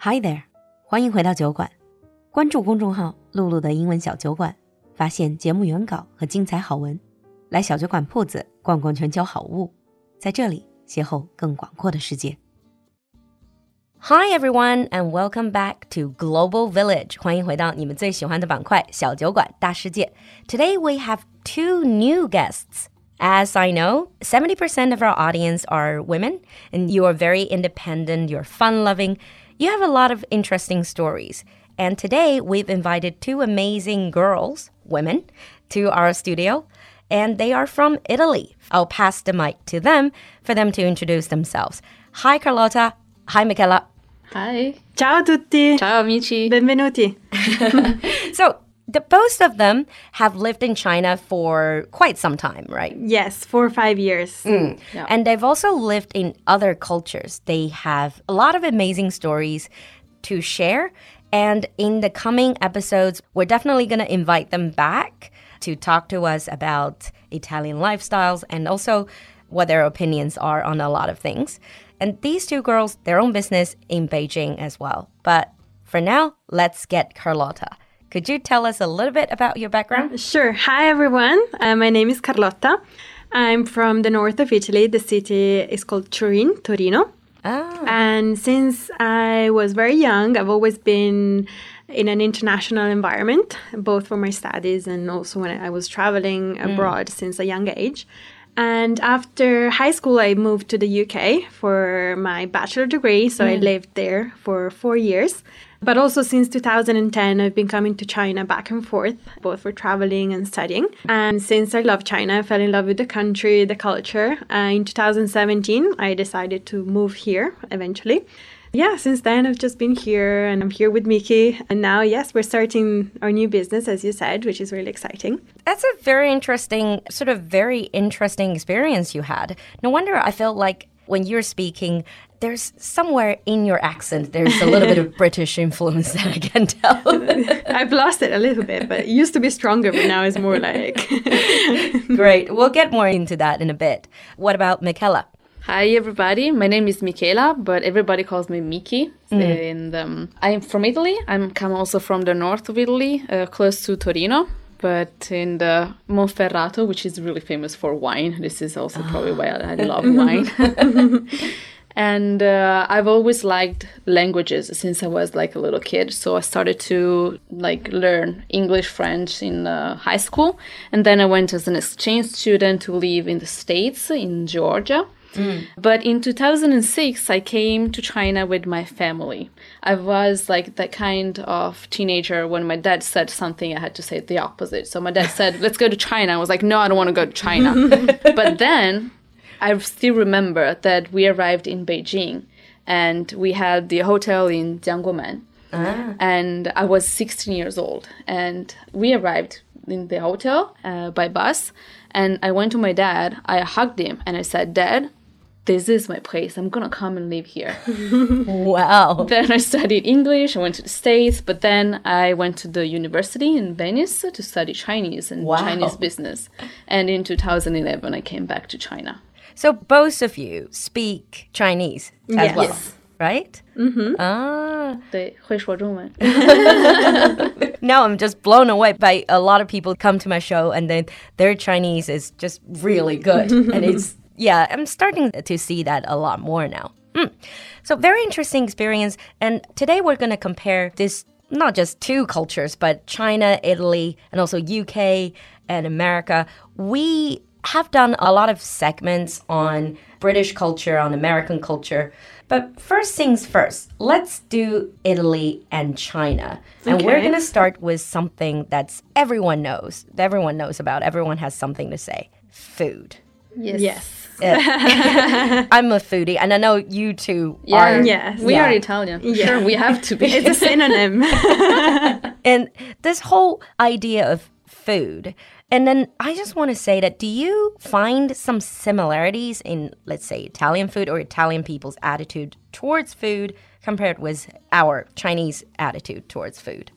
Hi there，欢迎回到酒馆。关注公众号“露露的英文小酒馆”，发现节目原稿和精彩好文。来小酒馆铺子逛逛全球好物，在这里邂逅更广阔的世界。Hi everyone and welcome back to Global Village. 欢迎回到你们最喜欢的板块——小酒馆大世界。Today we have two new guests. As I know, 70% of our audience are women, and you are very independent, you're fun loving, you have a lot of interesting stories. And today we've invited two amazing girls, women, to our studio, and they are from Italy. I'll pass the mic to them for them to introduce themselves. Hi, Carlotta. Hi, Michela. Hi. Ciao a tutti. Ciao amici. Benvenuti. So, the both of them have lived in China for quite some time, right? Yes, four or five years. Mm. Yeah. And they've also lived in other cultures. They have a lot of amazing stories to share. And in the coming episodes, we're definitely going to invite them back to talk to us about Italian lifestyles and also what their opinions are on a lot of things. And these two girls, their own business in Beijing as well. But for now, let's get Carlotta. Could you tell us a little bit about your background? Sure. Hi, everyone. Uh, my name is Carlotta. I'm from the north of Italy. The city is called Turin, Torino. Ah, And since I was very young, I've always been in an international environment, both for my studies and also when I was traveling abroad since a young age. And after high school, I moved to the UK for my bachelor degree. So I lived there for four years. But also since 2010, I've been coming to China back and forth, both for traveling and studying. And since I love China, I fell in love with the country, the culture. Uh, in 2017, I decided to move here eventually. Yeah, since then I've just been here and I'm here with Miki. And now, yes, we're starting our new business, as you said, which is really exciting. That's a very interesting, sort of very interesting experience you had. No wonder I felt like when you're speaking, there's somewhere in your accent, there's a little bit of British influence that I can tell. I've lost it a little bit, but it used to be stronger, but now it's more like. Great. We'll get more into that in a bit. What about Michaela? Hi everybody. My name is Michela, but everybody calls me Miki. And um, I'm from Italy. I'm come also from the north of Italy, uh, close to Torino. But in the Monferrato, which is really famous for wine. This is also probably why I, I love wine. And uh, I've always liked languages since I was like a little kid. So I started to like learn English, French in uh, high school, and then I went as an exchange student to live in the States in Georgia. But in 2006, I came to China with my family. I was like that kind of teenager when my dad said something, I had to say the opposite. So my dad said, Let's go to China. I was like, No, I don't want to go to China. but then I still remember that we arrived in Beijing and we had the hotel in Jiangguomen. And I was 16 years old. And we arrived in the hotel uh, by bus. And I went to my dad, I hugged him, and I said, Dad, this is my place. I'm gonna come and live here. Wow. then I studied English. I went to the States, but then I went to the university in Venice to study Chinese and Wow. Chinese business. And in 2011, I came back to China. So both of you speak Chinese as yes. well, right? Mm-hmm. Ah. now I'm just blown away by a lot of people come to my show and then their Chinese is just really good. and it's, yeah, I'm starting to see that a lot more now. Mm. So, very interesting experience. And today we're going to compare this not just two cultures, but China, Italy, and also UK and America. We have done a lot of segments on British culture, on American culture. But first things first, let's do Italy and China. And we're going to start with something that's everyone knows, that everyone knows about, everyone has something to say food. Yes. Yes. I'm a foodie, and I know you two Yeah. are. Yes. We Yeah. are Italian. Yeah. Sure, we have to be. It's a synonym. And this whole idea of food. And then I just want to say that do you find some similarities in, let's say, Italian food or Italian people's attitude towards food compared with our Chinese attitude towards food?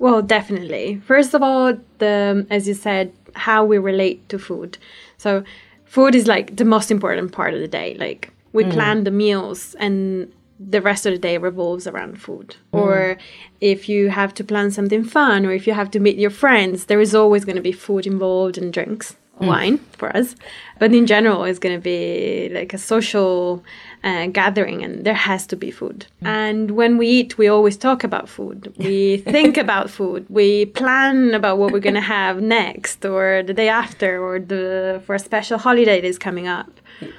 Well, definitely. First of all, the as you said, how we relate to food. So, food is like the most important part of the day. Like we mm. plan the meals, and the rest of the day revolves around food. Mm. Or if you have to plan something fun or if you have to meet your friends, there is always going to be food involved and drinks, mm. wine for us. But in general, it's going to be like a social uh, gathering and there has to be food. Mm. And when we eat, we always talk about food. We think about food. We plan about what we're going to have next or the day after or the for a special holiday that is coming up.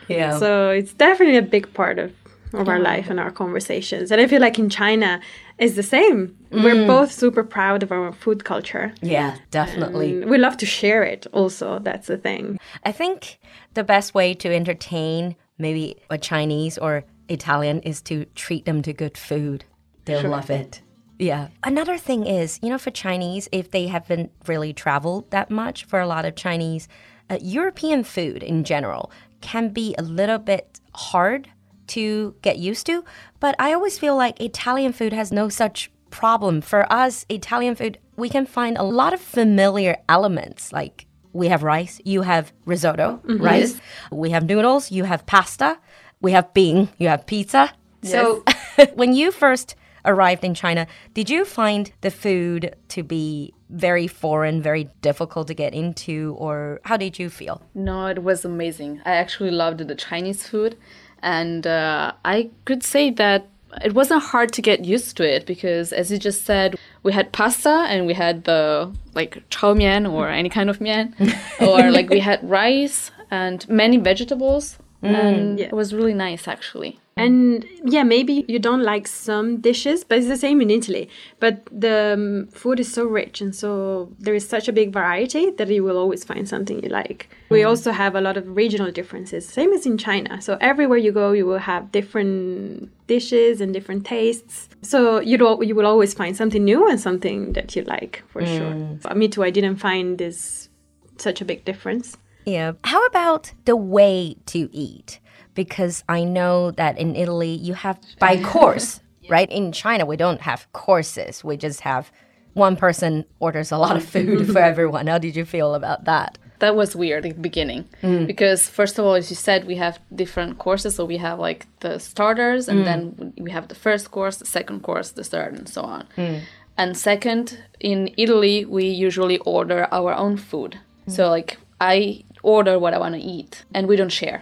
Yeah. So it's definitely a big part of, of our life and our conversations. And I feel like in China it's the same. We're both super proud of our food culture. yeah, definitely. And we love to share it also. That's the thing. I think the best way to entertain maybe a Chinese or Italian is to treat them to good food. They'll love it. Yeah. Another thing is, you know, for Chinese, if they haven't really traveled that much, for a lot of Chinese, uh, European food in general can be a little bit hard to get used to. But I always feel like Italian food has no such problem. For us, Italian food, we can find a lot of familiar elements like we have rice, you have risotto, mm-hmm. rice, we have noodles, you have pasta, we have bing, you have pizza. So when you first arrived in China, did you find the food to be very foreign, very difficult to get into, or how did you feel? No, it was amazing. I actually loved the Chinese food, and uh, I could say that it wasn't hard to get used to it because, as you just said, we had pasta and we had the like chow mian or any kind of mian, or like we had rice and many vegetables, Mm, and it was really nice actually. Mm. And yeah, maybe you don't like some dishes, but it's the same in Italy. But the um, food is so rich and so there is such a big variety that you will always find something you like. We mm. also have a lot of regional differences, same as in China. So everywhere you go, you will have different dishes and different tastes. So you will you will always find something new and something that you like for sure. For me too, I didn't find this such a big difference. Yeah. How about the way to eat? Because I know that in Italy you have by course, right? In China we don't have courses. We just have one person orders a lot of food for everyone. How did you feel about that? that was weird in the beginning mm. because first of all as you said we have different courses so we have like the starters and mm. then we have the first course the second course the third and so on mm. and second in italy we usually order our own food so like i order what i want to eat and we don't share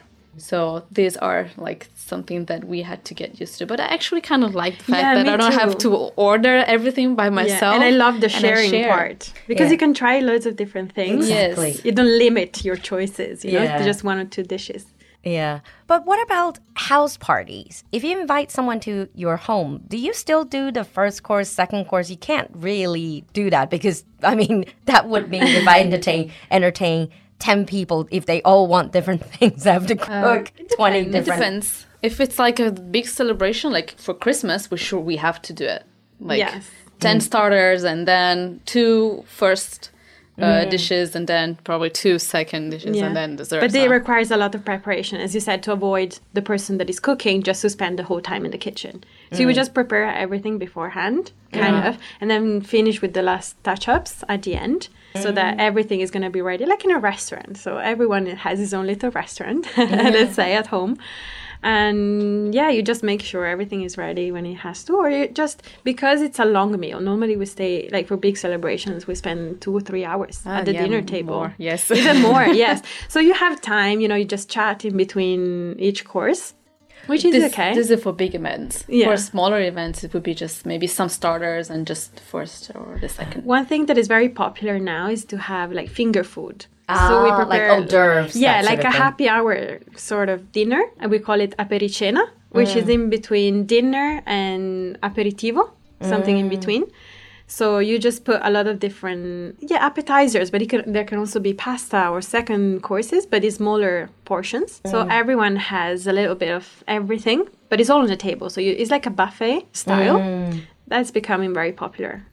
so these are like something that we had to get used to but i actually kind of like the fact Yeah, that i don't have to order everything by myself Yeah, and I love the sharing share. part because Yeah. you can try loads of different things. Yes. You don't limit your choices, you know, Yeah. to just one or two dishes. Yeah. But what about house parties? If you invite someone to your home, do you still do the first course, second course? You can't really do that because I mean that would mean if I entertain entertain ten people, if they all want different things, I have to cook twenty It different. depends. If it's like a big celebration, like for Christmas, we sure we have to do it. Like Yes. ten mm. starters and then two first uh, mm. dishes and then probably two second dishes and then dessert. But it requires a lot of preparation, as you said, to avoid the person that is cooking just to spend the whole time in the kitchen. So you would mm. just prepare everything beforehand, kind of, and then finish with the last touch ups at the end. So that mm. everything is going to be ready, like in a restaurant. So everyone has his own little restaurant, let's say, at home. And yeah, you just make sure everything is ready when it has to, or you just because it's a long meal. Normally, we stay like for big celebrations, we spend two or three hours ah, at the yeah, dinner table. more, yes. even more. Yes, so you have time. You know, you just chat in between each course, which is this, okay. this is for big events. Yeah. For smaller events, it would be just maybe some starters and just first or the second. One thing that is very popular now is to have like finger food. Ah, like hors d'oeuvres, Yeah, like a thing. happy hour sort of dinner, and we call it apericena, which Mm. is in between dinner and aperitivo, something Mm. in between. So you just put a lot of different yeah appetizers, but it can, there can also be pasta or second courses, but in smaller portions. So Mm. everyone has a little bit of everything, but it's all on the table. So you, it's like a buffet style. Mm. That's becoming very popular.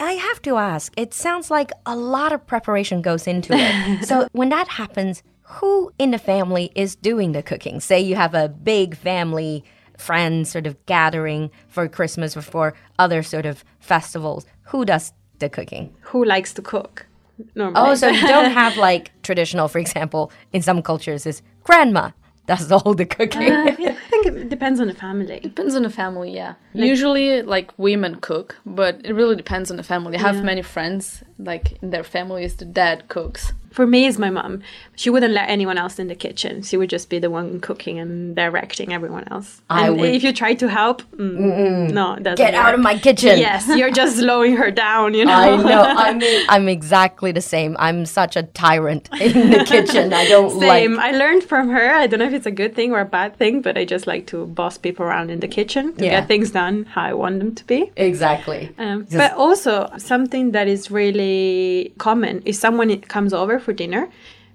I have to ask, it sounds like a lot of preparation goes into it. so when that happens, who in the family is doing the cooking? Say you have a big family friend sort of gathering for Christmas or for other sort of festivals. Who does the cooking? Who likes to cook? Normally. Oh, so you don't have like traditional, for example, in some cultures is grandma does all the cooking. Uh, I think it depends on the family. Depends on the family, yeah. Usually, like women cook, but it really depends on the family. I have many friends, like in their families, the dad cooks. For me, is my mom. She wouldn't let anyone else in the kitchen. She would just be the one cooking and directing everyone else. I and would- if you try to help, mm, no, it doesn't Get out of my kitchen. Yes, you're just slowing her down. You know. I know. I mean, I'm exactly the same. I'm such a tyrant in the kitchen. I don't Same. like. I learned from her. I don't know if it's a good thing or a bad thing, but I just like to boss people around in the kitchen to Yeah. get things done how I want them to be. Exactly. Um, but also something that is really common is someone comes over for dinner,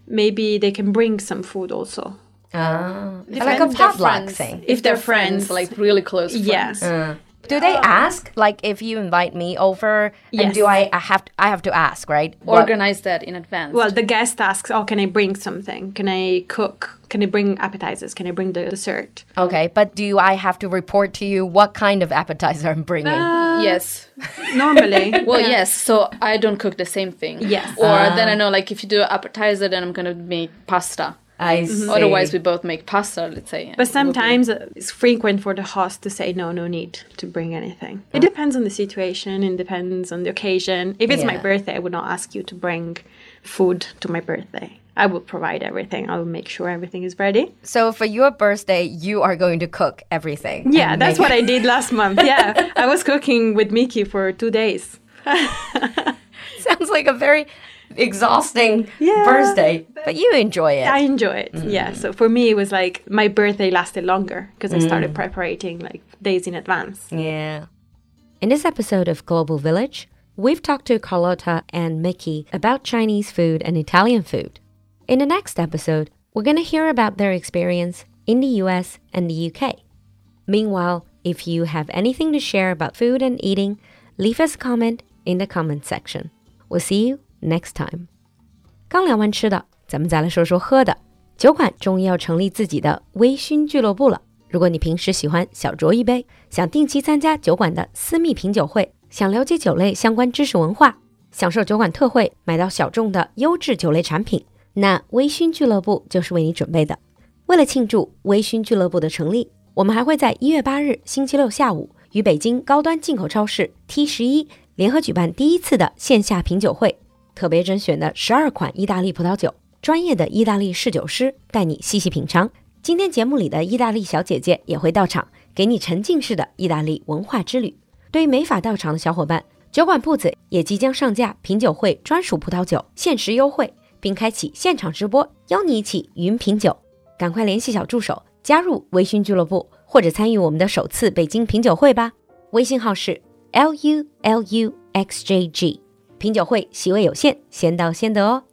maybe they can bring some food also. Ah, like a Depends their potluck friends. thing. If they're friends. friends, like really close friends. Yes. Do they um, ask like if you invite me over? And do I, I have I have to ask right? What- Organize that in advance. Well, the guest asks, "Oh, can I bring something? Can I cook? Can I bring appetizers? Can I bring the dessert?" Okay, but do I have to report to you what kind of appetizer I'm bringing? Uh, yes. Normally, Well, yes. So I don't cook the same thing. Yes. Or then ah. I know, like, if you do appetizer, then I'm gonna make pasta. I see. Otherwise, we both make pasta. Let's say. But sometimes uh, it's frequent for the host to say, no, no need to bring anything. It depends on the situation, it depends on the occasion. If it's my birthday, I would not ask you to bring food to my birthday. I will provide everything. I will make sure everything is ready. So for your birthday, you are going to cook everything. Yeah, that's make- what I did last month. Yeah, I was cooking with Miki for two days. sounds like a very exhausting Yeah. birthday, but you enjoy it. I enjoy it. Yeah. Mm. So for me, it was like my birthday lasted longer because I started mm. preparing like days in advance. Yeah. In this episode of Global Village, we've talked to Carlotta and Miki about Chinese food and Italian food. In the next episode, we're going to hear about their experience in the US and the UK. Meanwhile, if you have anything to share about food and eating, leave us a comment in the comment section. We'll see you next time. 刚聊完吃的，咱们再来说说喝的。酒馆终于要成立自己的微醺俱乐部了。如果你平时喜欢小酌一杯，想定期参加酒馆的私密品酒会，想了解酒类相关知识文化，享受酒馆特惠，买到小众的优质酒类产品，那微醺俱乐部就是为你准备的。为了庆祝微醺俱乐部的成立，我们还会在一月八日星期六下午与北京高端进口超市 T 十一联合举办第一次的线下品酒会。特别甄选的十二款意大利葡萄酒，专业的意大利侍酒师带你细细品尝。今天节目里的意大利小姐姐也会到场，给你沉浸式的意大利文化之旅。对于没法到场的小伙伴，酒馆铺子也即将上架品酒会专属葡萄酒限时优惠，并开启现场直播，邀你一起云品酒。赶快联系小助手加入微醺俱乐部，或者参与我们的首次北京品酒会吧。微信号是 l u l u x j g。品酒会席位有限，先到先得哦。